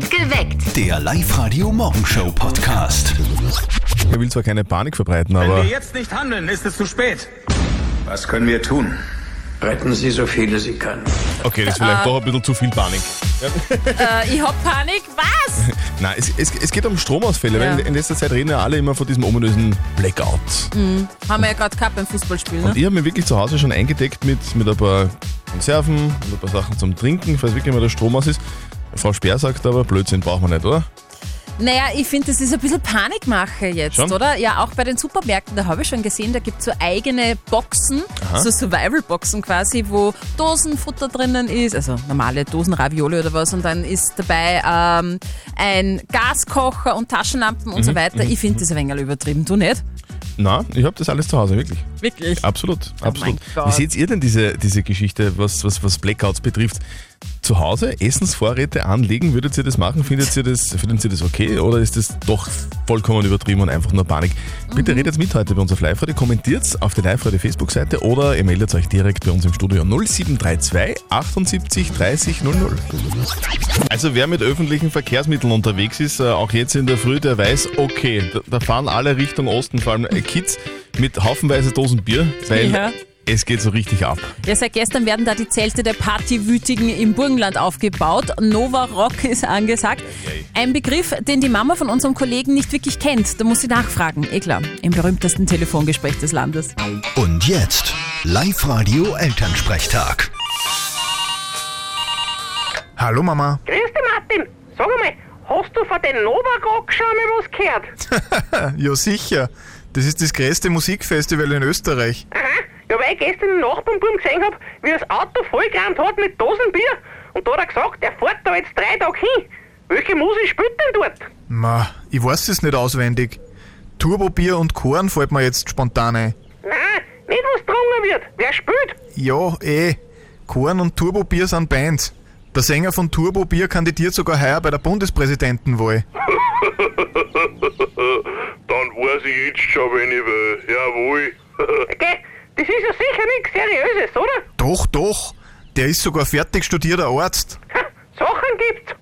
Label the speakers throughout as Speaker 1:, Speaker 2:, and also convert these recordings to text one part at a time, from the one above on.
Speaker 1: Geweckt.
Speaker 2: Der Live-Radio-Morgenshow-Podcast.
Speaker 3: Er will zwar keine Panik verbreiten,
Speaker 4: Wenn
Speaker 3: aber
Speaker 4: wir jetzt nicht handeln, ist es zu spät.
Speaker 5: Was können wir tun?
Speaker 6: Retten Sie so viele Sie können.
Speaker 3: okay, das ist vielleicht doch ein bisschen zu viel Panik.
Speaker 7: Äh, ich hab Panik. Was?
Speaker 3: Nein, es, es, es geht um Stromausfälle,
Speaker 7: Ja.
Speaker 3: weil in letzter Zeit reden ja alle immer von diesem ominösen Blackout.
Speaker 7: Haben wir ja gerade gehabt beim Fußballspielen.
Speaker 3: Und
Speaker 7: Ne?
Speaker 3: ich habe mich wirklich zu Hause schon eingedeckt mit, mit ein paar Konserven und ein paar Sachen zum Trinken, falls wirklich mal der Strom aus ist. Frau Speer sagt aber, Blödsinn brauchen wir nicht, oder?
Speaker 7: Naja, ich finde, das ist ein bisschen Panikmache jetzt,
Speaker 3: Schon?
Speaker 7: oder? Ja, auch bei den Supermärkten, da habe ich schon gesehen, da gibt es so eigene Boxen,
Speaker 3: Aha.
Speaker 7: so Survival-Boxen quasi, wo Dosenfutter drinnen ist, also normale Dosen Ravioli oder was, und dann ist dabei ähm, ein Gaskocher und Taschenlampen und
Speaker 3: Mhm,
Speaker 7: so weiter. Ich finde das ein wenig übertrieben, du nicht?
Speaker 3: Na, ich habe das alles zu Hause, wirklich.
Speaker 7: Wirklich?
Speaker 3: Absolut, absolut.
Speaker 7: Oh mein Gott.
Speaker 3: Wie seht ihr denn diese, diese Geschichte, was, was, was Blackouts betrifft? Zu Hause Essensvorräte anlegen, würdet ihr das machen? Findet ihr das, findet ihr das okay oder ist das doch vollkommen übertrieben und einfach nur Panik? Bitte redet mit heute bei uns auf Live-Radio, kommentiert auf der Live-Radio Facebook-Seite oder ihr meldet euch direkt bei uns im Studio 0732 78 30 00. Also wer mit öffentlichen Verkehrsmitteln unterwegs ist, äh, auch jetzt in der Früh, der weiß, okay, da, da fahren alle Richtung Osten, vor allem äh, Kids mit haufenweise Dosen Bier, weil
Speaker 7: Ja.
Speaker 3: Es geht so richtig ab.
Speaker 7: Ja, seit gestern werden da die Zelte der Partywütigen im Burgenland aufgebaut. Nova Rock ist angesagt. Ein Begriff, den die Mama von unserem Kollegen nicht wirklich kennt. Da muss sie nachfragen. Eh klar, im berühmtesten Telefongespräch des Landes.
Speaker 2: Und jetzt Live-Radio-Elternsprechtag.
Speaker 8: Hallo Mama.
Speaker 9: Grüß dich, Martin. Sag einmal, hast du von den Novarock schon einmal was gehört?
Speaker 8: Ja sicher. Das ist das größte Musikfestival in Österreich.
Speaker 9: Aha. Ja, weil ich gestern den Nachbarnbuben gesehen hab, wie er das Auto vollgerannt hat mit Dosenbier. Und da hat er gesagt, er fährt da jetzt drei Tage hin. Welche Musik spielt denn dort?
Speaker 8: Ma, ich weiß es nicht auswendig. Turbobier und Korn fällt mir jetzt spontan ein.
Speaker 9: Nein, nicht was drungen wird. Wer spielt?
Speaker 8: Ja, eh. Korn und Turbobier sind Bands. Der Sänger von Turbobier kandidiert sogar heuer bei der Bundespräsidentenwahl.
Speaker 10: Dann weiß ich jetzt schon, wenn ich will. Jawohl.
Speaker 9: Okay, das ist ja sicher nichts Seriöses, oder?
Speaker 8: Doch, doch. Der ist sogar fertig studierter Arzt.
Speaker 9: Ha, Sachen gibt's.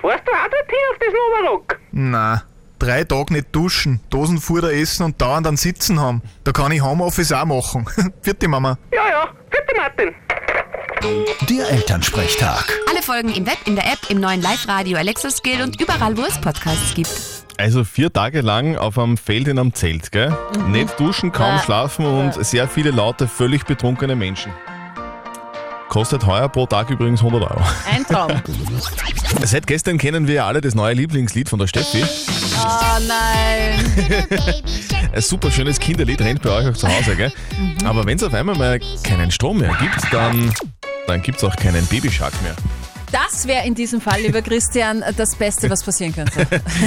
Speaker 9: Fährst du auch dorthin auf das Novarock?
Speaker 8: Na, drei Tage nicht duschen, Dosenfutter essen und dauernd dann sitzen haben. Da kann ich Homeoffice auch machen. Vierte Mama.
Speaker 9: Ja, ja. Bitte, Martin.
Speaker 2: Der Elternsprechtag.
Speaker 1: Alle Folgen im Web, in der App, im neuen Live-Radio Alexa Skill und überall, wo es Podcasts gibt.
Speaker 3: Also vier Tage lang auf einem Feld in einem Zelt, gell? Nicht duschen, kaum schlafen und sehr viele laute, völlig betrunkene Menschen. Kostet heuer pro Tag übrigens 100 Euro.
Speaker 7: Ein Traum.
Speaker 3: Seit gestern kennen wir ja alle das neue Lieblingslied von der Steffi.
Speaker 7: Oh nein.
Speaker 3: Ein super schönes Kinderlied rennt bei euch auch zu Hause, gell? Aber wenn es auf einmal mal keinen Strom mehr gibt, dann, dann gibt es auch keinen Babyshark mehr.
Speaker 7: Das wäre in diesem Fall, lieber Christian, das Beste, was passieren könnte.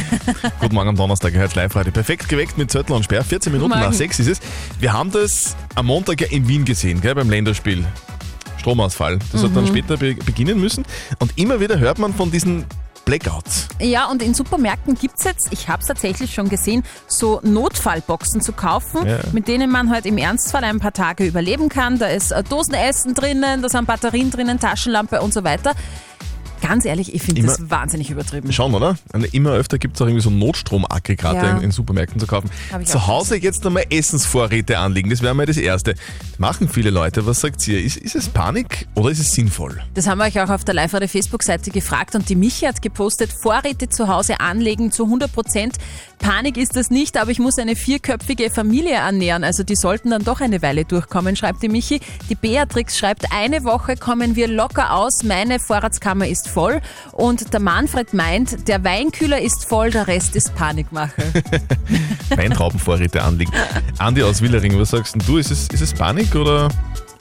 Speaker 3: Guten Morgen am Donnerstag, ihr hört live heute. Perfekt geweckt mit Zettel und Sperr. 14 Minuten
Speaker 7: Morgen.
Speaker 3: nach 6 ist es. Wir haben das am Montag ja in Wien gesehen, gell, beim Länderspiel. Stromausfall. Das hat dann später be beginnen müssen. Und immer wieder hört man von diesen Blackouts.
Speaker 7: Ja, und in Supermärkten gibt es jetzt, ich habe es tatsächlich schon gesehen, so Notfallboxen zu kaufen,
Speaker 3: Ja.
Speaker 7: mit denen man halt im Ernstfall ein paar Tage überleben kann. Da ist äh, Dosenessen drinnen, da sind Batterien drinnen, Taschenlampe und so weiter. Ganz ehrlich, ich finde das wahnsinnig übertrieben.
Speaker 3: Schon, oder? Immer öfter gibt es auch irgendwie so Notstromaggregate
Speaker 7: Ja.
Speaker 3: in, in Supermärkten zu kaufen. Zu Hause jetzt nochmal Essensvorräte anlegen, das wäre mal das Erste. Machen viele Leute, was sagt ihr? Ist, ist es Panik oder ist es sinnvoll?
Speaker 7: Das haben wir euch auch auf der live radio Facebook-Seite gefragt und die Michi hat gepostet, Vorräte zu Hause anlegen zu 100 Prozent. Panik ist das nicht, aber ich muss eine vierköpfige Familie ernähren, also die sollten dann doch eine Weile durchkommen, schreibt die Michi. Die Beatrix schreibt, eine Woche kommen wir locker aus, meine Vorratskammer ist voll und der Manfred meint, der Weinkühler ist voll, der Rest ist Panikmache.
Speaker 3: Weintraubenvorräte anlegen. Andi aus Willering, was sagst denn du? Ist es, ist es Panik oder,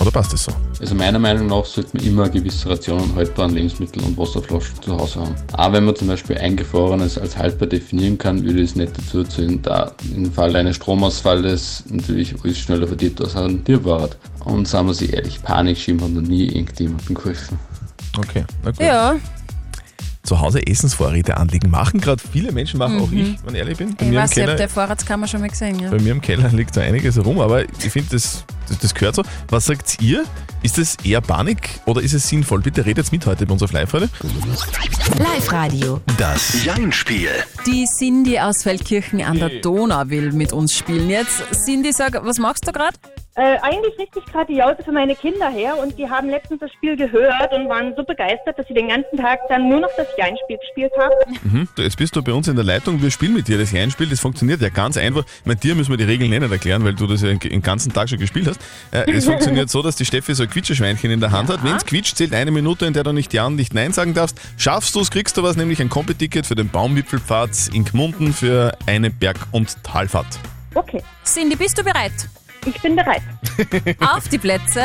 Speaker 3: oder passt es so?
Speaker 11: Also meiner Meinung nach sollte man immer gewisse Ration an haltbaren Lebensmitteln und Wasserflaschen zu Hause haben. Auch wenn man zum Beispiel Eingefrorenes als haltbar definieren kann, würde es nicht dazu zählen, da im Fall eines Stromausfalles natürlich alles schneller verdirbt als ein Tiervorrat. Und sagen wir sich ehrlich, Panik schieben hat noch nie irgendjemandem geholfen.
Speaker 3: Okay, na gut.
Speaker 7: ja,
Speaker 3: zu Hause Essensvorräte anlegen. Machen gerade viele Menschen, machen auch ich, wenn ich ehrlich bin. Bei
Speaker 7: Ich
Speaker 3: mir, im
Speaker 7: weiß, ich habe
Speaker 3: Keller,
Speaker 7: der Vorratskammer schon mal gesehen. Ja.
Speaker 3: bei mir im Keller liegt da einiges herum, aber ich finde, das, das, das gehört so. Was sagt ihr? Ist das eher Panik oder ist es sinnvoll? Bitte redet mit heute bei unserer Live-Radio.
Speaker 1: Live-Radio.
Speaker 2: Das Jein-Spiel.
Speaker 7: Die Cindy aus Feldkirchen an der Donau will mit uns spielen. Jetzt, Cindy, sag, was machst du gerade?
Speaker 12: Äh, eigentlich richte ich gerade die Jause für meine Kinder her und die haben letztens das Spiel gehört und waren so begeistert, dass sie den ganzen Tag dann nur noch das Jein-Spiel gespielt haben.
Speaker 3: Mhm. Jetzt bist du bei uns in der Leitung. Wir spielen mit dir das Jein-Spiel. Das funktioniert ja ganz einfach. Mit dir müssen wir die Regeln nicht erklären, weil du das ja den ganzen Tag schon gespielt hast. Äh, es funktioniert so, dass die Steffi so ein Quietscheschweinchen in der Hand hat. Wenn es quietscht, zählt eine Minute, in der du nicht Ja und nicht Nein sagen darfst. Schaffst du es, kriegst du was, nämlich ein Kombi-Ticket für den Baumwipfelpfad in Gmunden für eine Berg- und Talfahrt.
Speaker 12: Okay,
Speaker 7: Cindy, bist du bereit?
Speaker 12: Ich bin bereit.
Speaker 7: Auf die Plätze,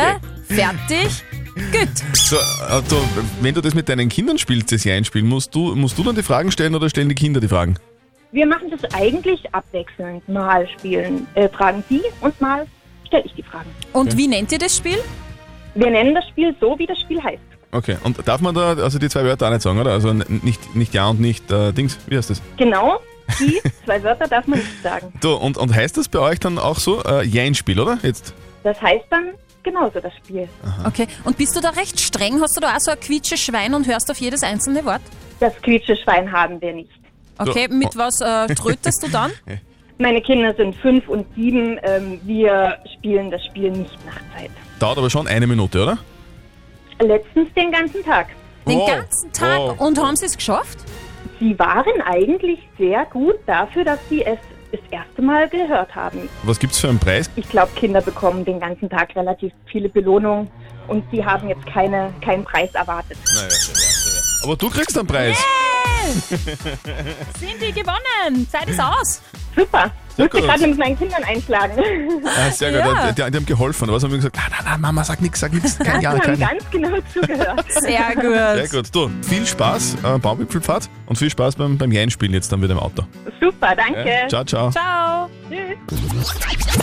Speaker 7: fertig, gut.
Speaker 3: So, du, wenn du das mit deinen Kindern spielst, das Jein-Spiel, musst du, musst du dann die Fragen stellen oder stellen die Kinder die Fragen?
Speaker 12: Wir machen das eigentlich abwechselnd. Mal spielen, äh, fragen Sie und mal stelle ich die Fragen.
Speaker 7: Und wie nennt ihr das Spiel?
Speaker 12: Wir nennen das Spiel so, wie das Spiel heißt.
Speaker 3: Okay, und darf man da also die zwei Wörter auch nicht sagen, oder? Also nicht, nicht Ja und nicht äh, Dings, wie heißt das?
Speaker 12: Genau, die zwei Wörter darf man nicht sagen.
Speaker 3: Du, und, und heißt das bei euch dann auch so äh, Jein-Spiel, oder? Jetzt?
Speaker 12: Das heißt dann genauso das Spiel.
Speaker 7: Okay, und bist du da recht streng? Hast du da auch so ein Quietsche-Schwein und hörst auf jedes einzelne Wort?
Speaker 12: Das Quietscheschwein haben wir nicht.
Speaker 7: Okay,
Speaker 3: So.
Speaker 7: mit was äh, trötest du dann?
Speaker 12: Meine Kinder sind fünf und sieben. Ähm, wir spielen das Spiel nicht nach Zeit.
Speaker 3: Dauert aber schon eine Minute, oder?
Speaker 12: Letztens den ganzen Tag.
Speaker 7: Den
Speaker 3: Wow.
Speaker 7: ganzen Tag
Speaker 3: Wow.
Speaker 7: und haben sie es geschafft?
Speaker 12: Sie waren eigentlich sehr gut dafür, dass sie es das erste Mal gehört haben.
Speaker 3: Was gibt's für einen Preis?
Speaker 12: Ich glaube, Kinder bekommen den ganzen Tag relativ viele Belohnungen und sie haben jetzt keine, keinen Preis erwartet.
Speaker 3: Naja, aber du kriegst einen Preis.
Speaker 7: Cindy gewonnen! Zeit ist aus!
Speaker 12: Super.
Speaker 3: Sehr
Speaker 12: Musste
Speaker 3: gut.
Speaker 12: gerade mit meinen Kindern einschlagen.
Speaker 3: Ah, sehr gut,
Speaker 7: Ja.
Speaker 3: die, die, die haben geholfen. Was haben wir gesagt? Nein, nein, nein, Mama, sag nichts, sag nichts. Kein Ja,
Speaker 12: Sie haben
Speaker 3: kein Ja.
Speaker 12: ganz genau zugehört.
Speaker 7: Sehr gut.
Speaker 3: Sehr gut. Du, viel Spaß äh, Baumwipfelpfad und viel Spaß beim, beim Jein-Spielen jetzt dann wieder im Auto.
Speaker 12: Super, danke.
Speaker 3: Ja? Ciao, ciao.
Speaker 7: Ciao!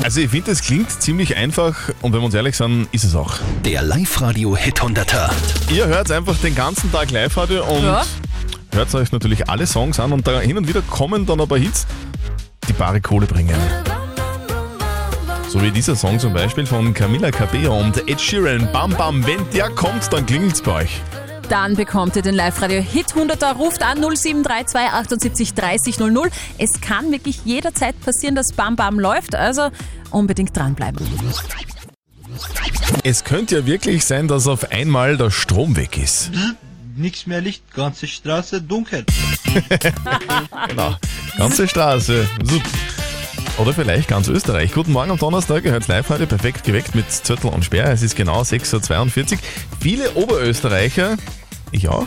Speaker 3: Also ich finde, das klingt ziemlich einfach und wenn wir uns ehrlich sind, ist es auch.
Speaker 2: Der Live-Radio-Hit 100er.
Speaker 3: Ihr hört einfach den ganzen Tag Live-Radio und
Speaker 7: Ja.
Speaker 3: hört euch natürlich alle Songs an und da hin und wieder kommen dann aber Hits, die bare Kohle bringen. So wie dieser Song zum Beispiel von Camila Cabello und Ed Sheeran. Bam Bam, wenn der kommt, dann klingelt's bei euch.
Speaker 7: Dann bekommt ihr den Live-Radio Hit 100er. Ruft an 0732 78 30 00. Es kann wirklich jederzeit passieren, dass Bam Bam läuft, also unbedingt dranbleiben.
Speaker 3: Es könnte ja wirklich sein, dass auf einmal der Strom weg ist.
Speaker 13: Nichts mehr Licht, ganze Straße dunkel.
Speaker 3: Genau. Ganze Straße. Oder vielleicht ganz Österreich. Guten Morgen am Donnerstag, ihr hört live heute perfekt geweckt mit Zürtel und Sperr. Es ist genau 6.42 Uhr. Viele Oberösterreicher, ich auch,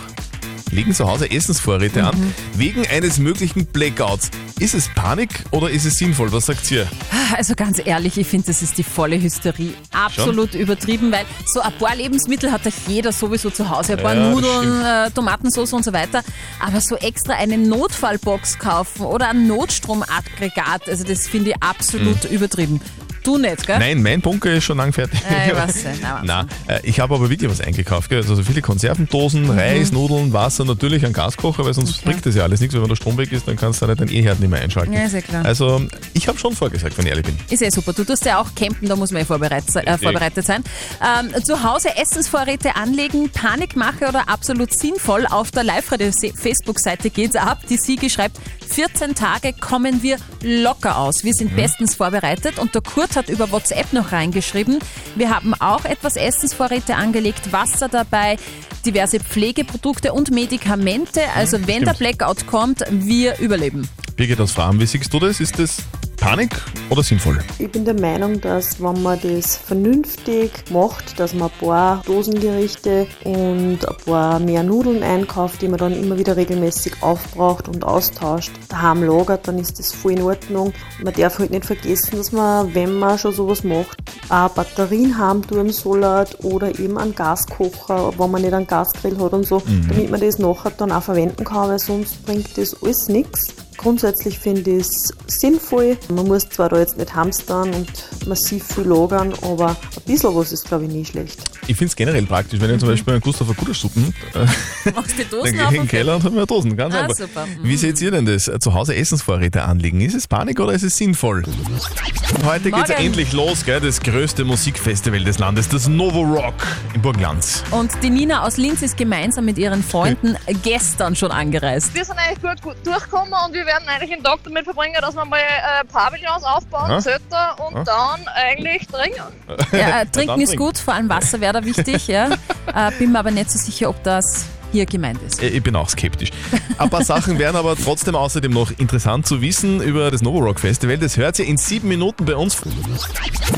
Speaker 3: legen zu Hause Essensvorräte an, wegen eines möglichen Blackouts. Ist es Panik oder ist es sinnvoll? Was sagt ihr?
Speaker 7: Also ganz ehrlich, ich finde, das ist die volle Hysterie. Absolut übertrieben, weil so ein paar Lebensmittel hat doch jeder sowieso zu Hause. Ein paar
Speaker 3: Ja, das
Speaker 7: Nudeln, äh, Tomatensauce und so weiter. Aber so extra eine Notfallbox kaufen oder ein Notstromaggregat, also das finde ich absolut übertrieben. Du nicht, gell?
Speaker 3: Mhm. Nein, mein Bunker ist schon lang fertig.
Speaker 7: Nein,
Speaker 3: äh, ich habe aber wirklich was eingekauft. Gell? Also so viele Konservendosen, Reis, Nudeln, Wasser, natürlich ein Gaskocher, weil sonst.
Speaker 7: Okay.
Speaker 3: bringt das ja alles nichts. Wenn der Strom weg ist, dann kannst du halt deinen E-Herd nicht mehr einschalten.
Speaker 7: Ja, ja klar.
Speaker 3: Also ich habe schon vorgesagt, wenn ich ehrlich bin.
Speaker 7: Ist eh super. Du tust ja auch campen, da muss man eh vorbereitet, äh, vorbereitet sein. Ähm, zu Hause Essensvorräte anlegen, Panikmache oder absolut sinnvoll. Auf der Live-Radio-Facebook-Seite geht's ab. Die Siege schreibt, 14 Tage kommen wir locker aus. Wir sind bestens vorbereitet. Und der Kurt hat über WhatsApp noch reingeschrieben, wir haben auch etwas Essensvorräte angelegt, Wasser dabei, diverse Pflegeprodukte und Medikamente. Also wenn der
Speaker 3: stimmt.
Speaker 7: Blackout kommt, wir überleben.
Speaker 3: Birgit aus Fragen, wie siehst du das? Ist das Panik oder sinnvoll?
Speaker 14: Ich bin der Meinung, dass wenn man das vernünftig macht, dass man ein paar Dosengerichte und ein paar mehr Nudeln einkauft, die man dann immer wieder regelmäßig aufbraucht und austauscht, daheim lagert, dann ist das voll in Ordnung. Man darf halt nicht vergessen, dass man, wenn man schon sowas macht, auch Batterien haben tun soll oder eben einen Gaskocher, wenn man nicht einen Gasgrill hat und so,
Speaker 3: Mhm.
Speaker 14: damit man das nachher dann auch verwenden kann, weil sonst bringt das alles nichts. Grundsätzlich finde ich es sinnvoll. Man muss zwar da jetzt nicht hamstern und massiv viel lagern, aber ein bisschen was ist, glaube ich, nie schlecht.
Speaker 3: Ich finde es generell praktisch, wenn ich zum Beispiel einen Gustav Kudersuppen äh,
Speaker 7: Machst die
Speaker 3: dann
Speaker 7: Dosen
Speaker 3: gehe
Speaker 7: auf
Speaker 3: ich in den Keller und habe mir Dosen. Ganz
Speaker 7: Ah,
Speaker 3: einfach.
Speaker 7: super.
Speaker 3: Wie seht ihr denn das? Zu Hause Essensvorräte anlegen? Ist es Panik oder ist es sinnvoll? Heute geht's
Speaker 7: Morgen.
Speaker 3: endlich los, gell? das größte Musikfestival des Landes, das Novo Rock in Burgenland.
Speaker 7: Und die Nina aus Linz ist gemeinsam mit ihren Freunden gestern schon angereist.
Speaker 15: Wir sind eigentlich gut, gut durchgekommen und wir werden eigentlich den Tag damit verbringen, dass wir mal äh, Pavillons aufbauen,
Speaker 3: Aha.
Speaker 15: Zelter und
Speaker 3: Aha.
Speaker 15: dann eigentlich trinken.
Speaker 7: Ja, äh, trinken ist
Speaker 3: trinken.
Speaker 7: gut, vor allem Wasser wäre da wichtig. Ja. Äh, bin mir aber nicht so sicher, ob das hier gemeint ist.
Speaker 3: Äh, Ich bin auch skeptisch. Ein paar Sachen wären aber trotzdem außerdem noch interessant zu wissen über das Novo Rock Festival. Das hört ihr in sieben Minuten bei uns.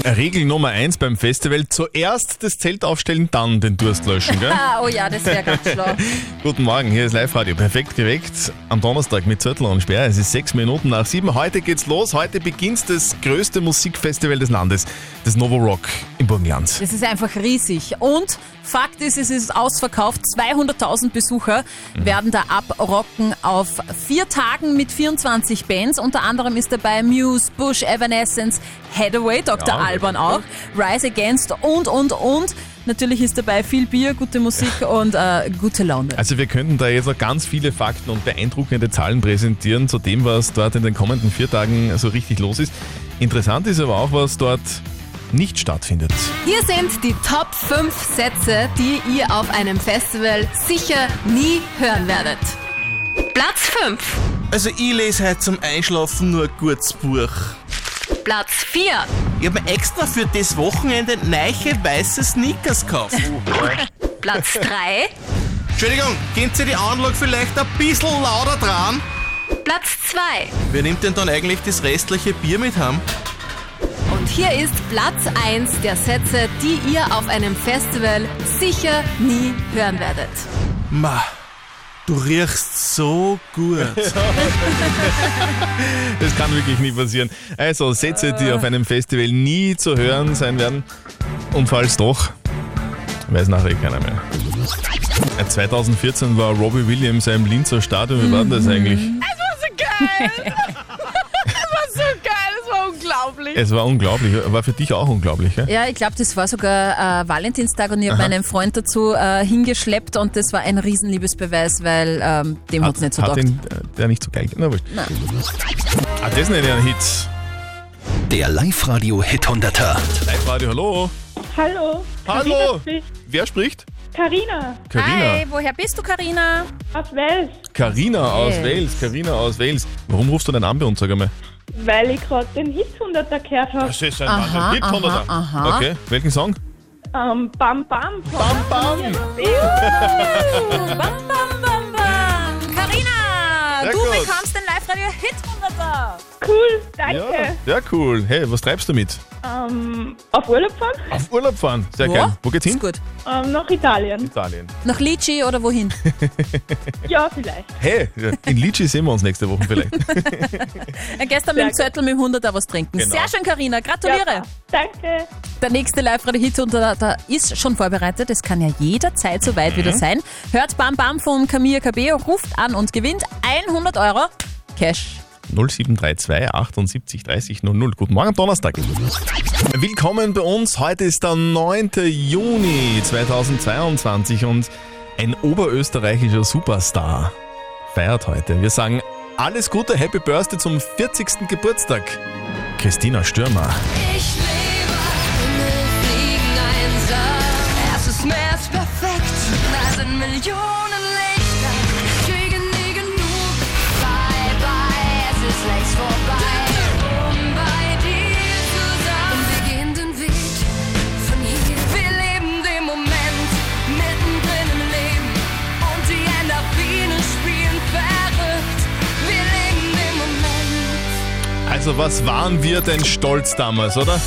Speaker 3: Regel Nummer eins beim Festival: zuerst das Zelt aufstellen, dann den Durst löschen. Gell?
Speaker 7: Oh ja, das wäre ganz schlau.
Speaker 3: Guten Morgen, hier ist Live-Radio. Perfekt geweckt am Donnerstag mit Zettel und Sperr. Es ist sechs Minuten nach sieben. Heute geht's los. Heute beginnt das größte Musikfestival des Landes, das Novo Rock in Burgenland.
Speaker 7: Das ist einfach riesig. Und Fakt ist, es ist ausverkauft. 200.000 Besucher werden da abrocken auf vier Tagen mit 24 Bands. Unter anderem ist dabei Muse, Bush, Evanescence, Hathaway, Dr.
Speaker 3: Ja,
Speaker 7: Alban auch, Rise Against und, und, und. Natürlich ist dabei viel Bier, gute Musik und äh, gute Laune.
Speaker 3: Also wir könnten da jetzt noch ganz viele Fakten und beeindruckende Zahlen präsentieren zu dem, was dort in den kommenden vier Tagen so richtig los ist. Interessant ist aber auch, was dort nicht stattfindet.
Speaker 1: Hier sind die Top 5 Sätze, die ihr auf einem Festival sicher nie hören werdet. Platz 5.
Speaker 16: Also ich lese heute zum Einschlafen nur ein gutes Buch.
Speaker 1: Platz 4.
Speaker 16: Ich habe mir extra für das Wochenende neiche weiße Sneakers gekauft.
Speaker 1: Platz 3.
Speaker 16: Entschuldigung, könnt ihr die Anlage vielleicht ein bisschen lauter dran?
Speaker 1: Platz 2.
Speaker 16: Wer nimmt denn dann eigentlich das restliche Bier mit heim?
Speaker 1: Und hier ist Platz 1 der Sätze, die ihr auf einem Festival sicher nie hören werdet.
Speaker 16: Ma, du riechst so gut.
Speaker 3: Das kann wirklich nie passieren. Also Sätze, die auf einem Festival nie zu hören sein werden. Und falls doch, weiß nachher keiner mehr. Äh, 2014 war Robbie Williams im Linzer Stadion. Wie war denn das eigentlich?
Speaker 15: Es war so geil! unglaublich.
Speaker 3: Es war unglaublich. War für dich auch unglaublich, gell?
Speaker 7: Ja, ich glaube, das war sogar äh, Valentinstag und ich habe meinen Freund dazu äh, hingeschleppt und das war ein Riesenliebesbeweis, weil ähm, dem hat es nicht so
Speaker 3: hat
Speaker 7: taugt.
Speaker 3: ihn, äh, der nicht so geil. Na, wurscht.
Speaker 7: Nein.
Speaker 3: Ah, das nenne ich einen Hit.
Speaker 2: Der Live-Radio Hit 100er.
Speaker 3: Live-Radio, hallo.
Speaker 12: Hallo.
Speaker 3: Hallo. Wer spricht?
Speaker 12: Carina.
Speaker 3: Carina.
Speaker 7: Hi, woher bist du, Karina?
Speaker 12: Aus Wels.
Speaker 3: Carina aus
Speaker 7: Hey.
Speaker 3: Wales. Carina aus Wales. Warum rufst du denn an bei uns, sag einmal?
Speaker 12: Weil ich gerade den Hit 100er gehört habe.
Speaker 3: Das ist ein
Speaker 7: Aha,
Speaker 3: Wahnsinn. Hit
Speaker 7: aha,
Speaker 3: 100er.
Speaker 7: aha.
Speaker 3: Okay, welchen Song?
Speaker 12: Ähm, bam Bam.
Speaker 3: Bam Bam.
Speaker 7: Bam, bam, bam, bam. Karina,
Speaker 3: Sehr
Speaker 7: du
Speaker 3: gut.
Speaker 7: bekommst Live-Radio Hit 100er.
Speaker 12: Cool, danke.
Speaker 3: Ja, ja, cool. Hey, was treibst du mit?
Speaker 12: Ähm, auf Urlaub fahren?
Speaker 3: Auf Urlaub fahren. Sehr
Speaker 7: Wo?
Speaker 3: geil. Wo geht's hin?
Speaker 7: Ist gut.
Speaker 12: Ähm, nach Italien.
Speaker 3: Italien.
Speaker 7: Nach Lici oder wohin?
Speaker 12: Ja, vielleicht.
Speaker 3: Hey, in Lici sehen wir uns nächste Woche vielleicht.
Speaker 7: Äh, Gestern mit dem Zettel mit dem 100er was trinken.
Speaker 3: Genau.
Speaker 7: Sehr schön, Karina. Gratuliere.
Speaker 12: Ja, danke.
Speaker 7: Der nächste Live-Radio-Hit unter da ist schon vorbereitet. Es kann ja jederzeit soweit wieder sein. Hört Bam Bam von Camilla Cabello, ruft an und gewinnt 100 Euro Cash.
Speaker 3: 0732 78 30 00. Guten Morgen, Donnerstag. Willkommen bei uns. Heute ist der 9. Juni 2022 und ein oberösterreichischer Superstar feiert heute. Wir sagen alles Gute, Happy Birthday zum 40. Geburtstag. Christina Stürmer.
Speaker 15: Ich lebe, Himmel fliegen einsam. Es ist mehr als perfekt, da sind Millionen
Speaker 3: Also was waren wir denn stolz damals, oder?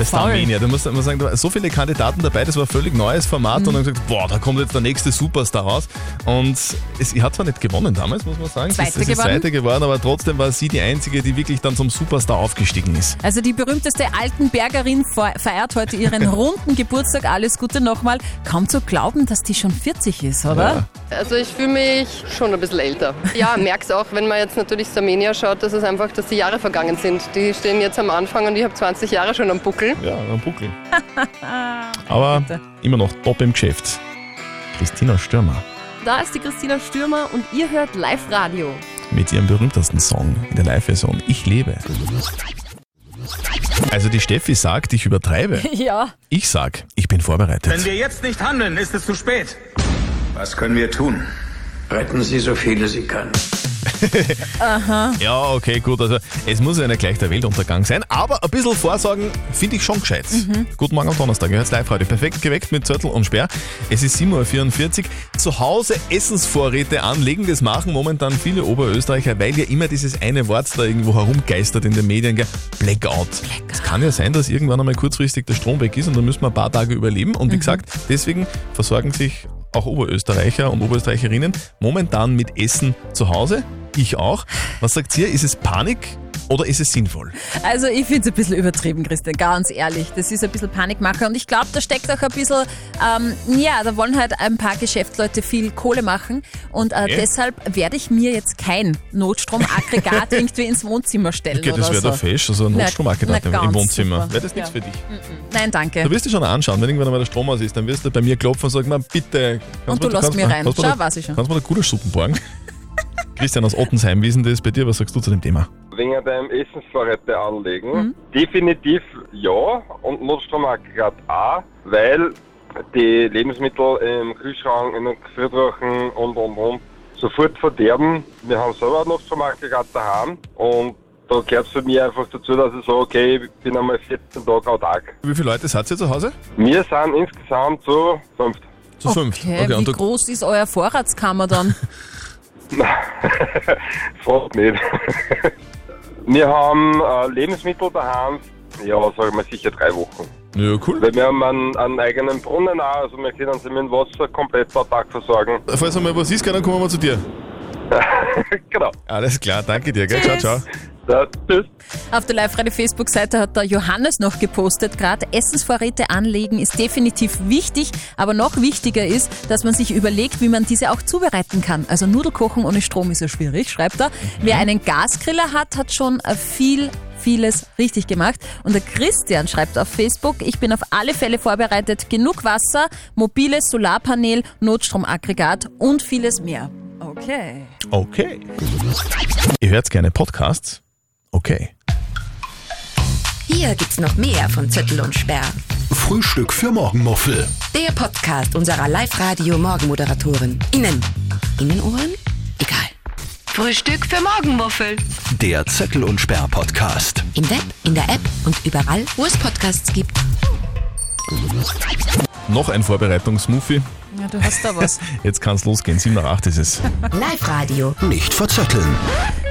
Speaker 3: Bei Starmania, da muss man sagen, da waren so viele Kandidaten dabei, das war ein völlig neues Format und dann gesagt, boah, da kommt jetzt der nächste Superstar raus. Und es, sie hat zwar nicht gewonnen damals, muss man sagen.
Speaker 7: Zweite
Speaker 3: sie ist, sie ist
Speaker 7: geworden.
Speaker 3: Zweite geworden, aber trotzdem war sie die Einzige, die wirklich dann zum Superstar aufgestiegen ist.
Speaker 7: Also die berühmteste Altenbergerin fe- feiert heute ihren runden Geburtstag. Alles Gute nochmal. Kaum zu glauben, dass die schon 40 ist, oder?
Speaker 17: Also ich fühle mich schon ein bisschen älter. Ja, merk's auch, wenn man jetzt natürlich Starmania schaut, dass es einfach, dass die Jahre vergangen sind. Die stehen jetzt am Anfang und ich habe 20 Jahre schon am Buckel.
Speaker 3: Ja, am Buckel. Aber immer noch top im Geschäft. Christina Stürmer
Speaker 18: Da ist die Christina Stürmer und ihr hört Live-Radio.
Speaker 3: mit ihrem berühmtesten Song in der Live-Version Ich lebe. Also die Steffi sagt, ich übertreibe.
Speaker 7: Ja.
Speaker 3: Ich sag, ich bin vorbereitet.
Speaker 4: Wenn wir jetzt nicht handeln, ist es zu spät.
Speaker 5: Was können wir tun?
Speaker 6: Retten Sie so viele Sie können.
Speaker 7: Aha.
Speaker 3: Ja, okay, gut. Also es muss ja nicht gleich der Weltuntergang sein, aber ein bisschen Vorsorgen finde ich schon gescheit.
Speaker 7: Mhm.
Speaker 3: Guten Morgen am Donnerstag, ihr hört's live heute. Perfekt geweckt mit Zörtel und Sperr. Es ist 7.44 Uhr. Zu Hause Essensvorräte anlegen, das machen momentan viele Oberösterreicher, weil ja immer dieses eine Wort da irgendwo herumgeistert in den Medien, gell? Blackout. Es kann ja sein, dass irgendwann einmal kurzfristig der Strom weg ist und dann müssen wir ein paar Tage überleben. Und wie gesagt, deswegen versorgen sich auch Oberösterreicher und Oberösterreicherinnen momentan mit Essen zu Hause. Ich auch. Was sagt ihr? Ist es Panik oder ist es sinnvoll?
Speaker 7: Also ich finde es ein bisschen übertrieben, Christian, ganz ehrlich. Das ist ein bisschen Panikmacher und ich glaube, da steckt auch ein bisschen, ähm, ja, da wollen halt ein paar Geschäftsleute viel Kohle machen und äh,
Speaker 3: Okay.
Speaker 7: deshalb werde ich mir jetzt kein Notstromaggregat irgendwie ins Wohnzimmer stellen
Speaker 3: Okay, das wäre
Speaker 7: so.
Speaker 3: doch fesch, also ein Notstromaggregat
Speaker 7: na,
Speaker 3: im- Wohnzimmer. Wäre das nichts
Speaker 7: Ja.
Speaker 3: für dich?
Speaker 7: Nein, danke.
Speaker 3: Du wirst dich schon anschauen, wenn irgendwann einmal der Strom aus ist, dann wirst du bei mir klopfen und sagen, bitte.
Speaker 7: Und du
Speaker 3: mir-
Speaker 7: lässt mir rein. Schau, weiß ich schon.
Speaker 3: Kannst du mir da gute Suppen borgen? Christian aus Ottensheim, wie ist denn das bei dir? Was sagst du zu dem Thema?
Speaker 19: Wegen deinem Essensvorräte anlegen.
Speaker 7: Mhm.
Speaker 19: Definitiv ja und Notstromaggregat auch, weil die Lebensmittel im Kühlschrank, in den Gefriertruhen und und und sofort verderben. Wir haben selber ein Notstromaggregat daheim und da gehört es für mich einfach dazu, dass ich sage, okay, ich bin einmal 14 Tage autark.
Speaker 3: Wie viele Leute seid ihr zu Hause?
Speaker 19: Wir sind insgesamt so fünft.
Speaker 3: Zu fünft.
Speaker 7: Okay, wie
Speaker 3: und du,
Speaker 7: groß ist euer Vorratskammer dann?
Speaker 19: Fragt nicht. Wir haben äh, Lebensmittel daheim, ja, sagen wir sicher drei Wochen.
Speaker 3: ja, cool.
Speaker 19: Weil wir haben einen, einen eigenen Brunnen auch, also wir können sie mit dem Wasser komplett autark versorgen.
Speaker 3: Falls einmal was ist, dann kommen wir zu dir.
Speaker 19: genau.
Speaker 3: Alles klar, danke dir, gell? Ciao, ciao.
Speaker 19: Ja, tschüss.
Speaker 7: Auf der Live-Radio-Facebook-Seite hat der Johannes noch gepostet, gerade Essensvorräte anlegen ist definitiv wichtig, aber noch wichtiger ist, dass man sich überlegt, wie man diese auch zubereiten kann. Also Nudelkochen ohne Strom ist ja schwierig, schreibt er. Wer einen Gasgriller hat, hat schon äh, viel vieles richtig gemacht. Und der Christian schreibt auf Facebook, ich bin auf alle Fälle vorbereitet. Genug Wasser, mobiles Solarpanel, Notstromaggregat und vieles mehr. Okay.
Speaker 3: Okay. Ihr hört gerne Podcasts? Okay.
Speaker 20: Hier gibt's noch mehr von Zettel und Sperr.
Speaker 2: Frühstück für Morgenmuffel.
Speaker 20: Der Podcast unserer Live-Radio-Morgenmoderatorin. Innen. Innenohren? Egal. Frühstück für Morgenmuffel.
Speaker 2: Der Zettel und Sperr Podcast.
Speaker 20: Im Web, in der App und überall, wo es Podcasts gibt.
Speaker 3: Noch ein Vorbereitungsmuffi.
Speaker 7: Ja, du hast da was.
Speaker 3: Jetzt kann's losgehen. 7 nach 8 ist es.
Speaker 20: Live-Radio.
Speaker 2: Nicht verzetteln.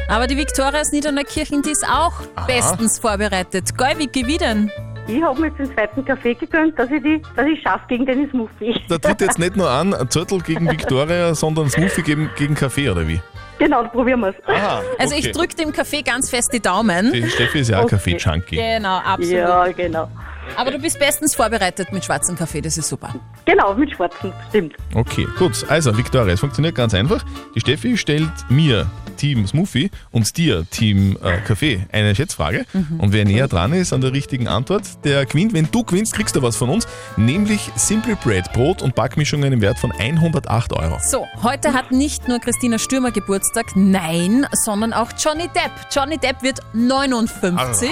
Speaker 7: Aber die Viktoria aus Niederneukirchen, die ist auch bestens vorbereitet. Geil, Vicky, wie denn?
Speaker 12: Ich habe mir jetzt den zweiten Kaffee gegönnt, dass ich, die, dass ich schaffe gegen den Smoothie.
Speaker 3: Da tritt jetzt nicht nur an, ein Zettel gegen Victoria, sondern Smoothie gegen, gegen Kaffee, oder wie?
Speaker 12: Genau, probieren wir es.
Speaker 3: Aha,
Speaker 7: Also ich
Speaker 3: okay.
Speaker 7: drücke dem Kaffee ganz fest die Daumen.
Speaker 3: Die Steffi ist ja auch Kaffee-Junkie.
Speaker 7: Genau, absolut.
Speaker 12: Ja, genau.
Speaker 7: Aber du bist bestens vorbereitet mit schwarzem Kaffee, das ist super.
Speaker 12: Genau, mit schwarzen, stimmt.
Speaker 3: Okay, gut. Also, Victoria, es funktioniert ganz einfach. Die Steffi stellt mir Team Smoothie und dir Team äh, Kaffee eine Schätzfrage.
Speaker 7: Mhm.
Speaker 3: Und wer näher dran ist an der richtigen Antwort, der gewinnt. Wenn du gewinnst, kriegst du was von uns, nämlich Simple Bread Brot und Backmischungen im Wert von 108 Euro.
Speaker 7: So, heute hat nicht nur Christina Stürmer Geburtstag, nein, sondern auch Johnny Depp. Johnny Depp wird 59.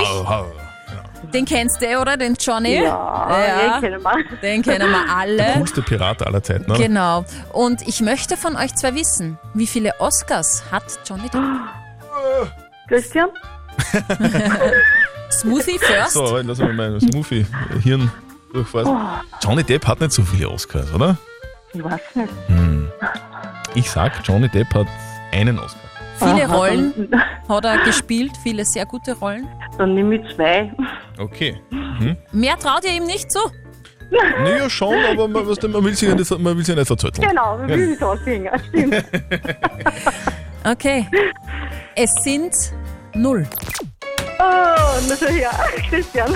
Speaker 7: Den kennst du, oder? Den Johnny?
Speaker 12: Ja, den kennen wir.
Speaker 7: Den kennen wir
Speaker 3: Der
Speaker 7: alle.
Speaker 3: coolste Pirat aller Zeiten, oder?
Speaker 7: Genau. Und ich möchte von euch zwei wissen, wie viele Oscars hat Johnny Depp?
Speaker 12: Christian?
Speaker 7: Smoothie first?
Speaker 3: So, lass mal mein Smoothie-Hirn durchfassen. Johnny Depp hat nicht so viele Oscars, oder?
Speaker 12: Ich weiß nicht.
Speaker 3: Hm. Ich sag, Johnny Depp hat einen Oscar.
Speaker 7: Viele
Speaker 12: Aha,
Speaker 7: Rollen hat er gespielt, viele sehr gute Rollen.
Speaker 12: Dann nehme ich zwei.
Speaker 3: Okay. Mhm.
Speaker 7: Mehr traut ihr ihm nicht zu?
Speaker 3: Naja, schon, aber man, was denn, man will sich ja nicht, man will sich ja nicht verzötteln.
Speaker 12: Genau, wir stimmt.
Speaker 7: Okay. Es sind null.
Speaker 12: Oh, na so ja, Christian.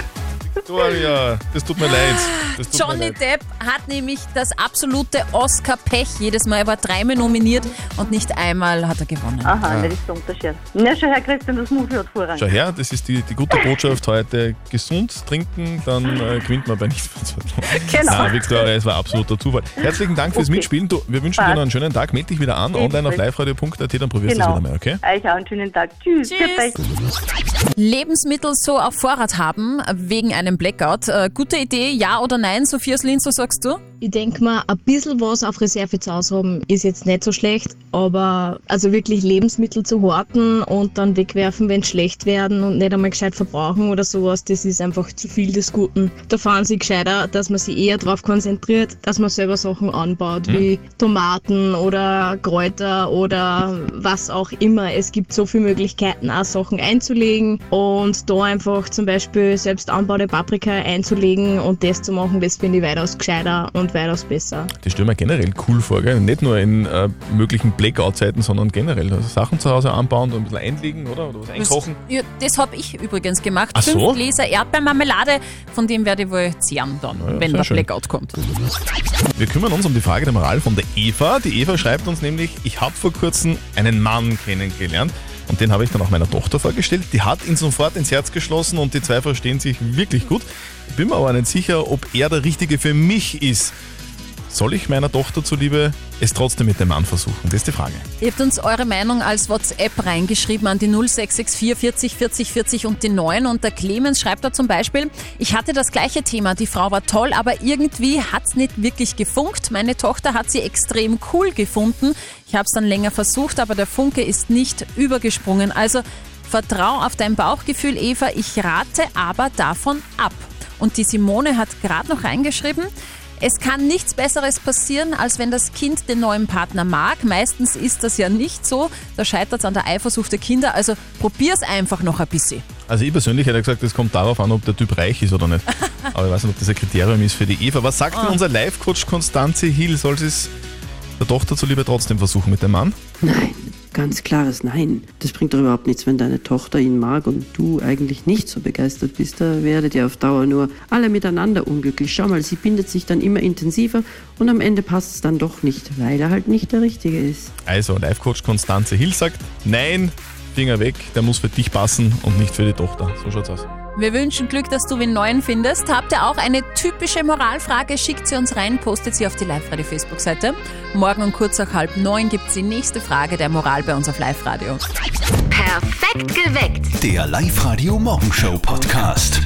Speaker 3: Victoria, das tut mir leid. Das tut mir
Speaker 7: Johnny
Speaker 3: leid.
Speaker 7: Depp hat nämlich das absolute Oscar-Pech jedes Mal. Er war dreimal nominiert und nicht einmal hat er gewonnen.
Speaker 12: Aha,
Speaker 3: Ah.
Speaker 12: das ist der Unterschied. Na schon, Herr Christian, das Movie hat Vorrang.
Speaker 3: Schau her, das ist die, die gute Botschaft heute. Gesund trinken, dann äh, gewinnt man bei Nichtverzöttelung.
Speaker 12: Genau.
Speaker 3: Nein, Victoria, es war absoluter Zufall. Herzlichen Dank fürs
Speaker 12: Okay.
Speaker 3: Mitspielen. Du, wir wünschen dir
Speaker 12: Passt.
Speaker 3: noch einen schönen Tag. Meld dich wieder an, online auf liveradio.at, dann probierst du es
Speaker 12: Genau.
Speaker 3: wieder mal, okay?
Speaker 12: Euch auch einen schönen Tag. Tschüss. Tschüss.
Speaker 7: Lebensmittel so auf Vorrat haben wegen einem Blackout. Äh, gute Idee, ja oder nein? Sophia Linz, was sagst du?
Speaker 21: Ich denke mal, ein bisschen was auf Reserve zu Hause haben ist jetzt nicht so schlecht, aber also wirklich Lebensmittel zu horten und dann wegwerfen, wenn sie schlecht werden und nicht einmal gescheit verbrauchen oder sowas, das ist einfach zu viel des Guten. Da fahren sie gescheiter, dass man sich eher darauf konzentriert, dass man selber Sachen anbaut,
Speaker 3: Mhm.
Speaker 21: wie Tomaten oder Kräuter oder was auch immer. Es gibt so viele Möglichkeiten, auch Sachen einzulegen und da einfach zum Beispiel selbst anbaute Paprika einzulegen und das zu machen, das finde ich weitaus gescheiter und weitaus besser.
Speaker 3: Das stelle ich mir generell cool vor, gell? nicht nur in äh, möglichen Blackout-Zeiten, sondern generell. Also Sachen zu Hause anbauen und ein bisschen einlegen, oder? Oder was einkochen.
Speaker 7: Das, ja, das habe ich übrigens gemacht.
Speaker 3: Ach so?
Speaker 7: Fünf Gläser Erdbeermarmelade, von dem werde ich wohl zehren dann,
Speaker 3: ja,
Speaker 7: wenn der
Speaker 3: schön.
Speaker 7: Blackout kommt.
Speaker 3: Wir kümmern uns um die Frage der Moral von der Eva. Die Eva schreibt uns nämlich, ich habe vor kurzem einen Mann kennengelernt und den habe ich dann auch meiner Tochter vorgestellt. Die hat ihn sofort ins Herz geschlossen und die zwei verstehen sich wirklich gut. Ich bin mir aber nicht sicher, ob er der Richtige für mich ist. Soll ich meiner Tochter zuliebe es trotzdem mit dem Mann versuchen? Das ist die Frage.
Speaker 7: Ihr habt uns eure Meinung als WhatsApp reingeschrieben an die 0664 40 40 40 und die 9 und der Clemens schreibt da zum Beispiel, ich hatte das gleiche Thema, die Frau war toll, aber irgendwie hat es nicht wirklich gefunkt. Meine Tochter hat sie extrem cool gefunden. Ich habe es dann länger versucht, aber der Funke ist nicht übergesprungen. Also vertrau auf dein Bauchgefühl, Eva. Ich rate aber davon ab. Und die Simone hat gerade noch reingeschrieben, es kann nichts Besseres passieren, als wenn das Kind den neuen Partner mag. Meistens ist das ja nicht so. Da scheitert es an der Eifersucht der Kinder. Also probier's einfach noch ein bisschen.
Speaker 3: Also ich persönlich hätte gesagt, es kommt darauf an, ob der Typ reich ist oder nicht. Aber ich weiß nicht, ob das ein Kriterium ist für die Eva. Was sagt denn unser Live-Coach Konstanze Hill? Soll sie es der Tochter zuliebe trotzdem versuchen mit dem Mann?
Speaker 22: Nein, ganz klares Nein. Das bringt doch überhaupt nichts, wenn deine Tochter ihn mag und du eigentlich nicht so begeistert bist. Da werdet ihr auf Dauer nur alle miteinander unglücklich. Schau mal, sie bindet sich dann immer intensiver und am Ende passt es dann doch nicht, weil er halt nicht der Richtige ist.
Speaker 3: Also, Live-Coach Konstanze Hill sagt, nein, Finger weg, der muss für dich passen und nicht für die Tochter. So schaut's aus.
Speaker 7: Wir wünschen Glück, dass du den neuen findest. Habt ihr auch eine typische Moralfrage? Schickt sie uns rein, postet sie auf die Live-Radio-Facebook-Seite. Morgen um kurz nach halb neun gibt es die nächste Frage der Moral bei uns auf Live-Radio.
Speaker 20: Perfekt geweckt.
Speaker 2: Der Live-Radio Morgenshow Podcast.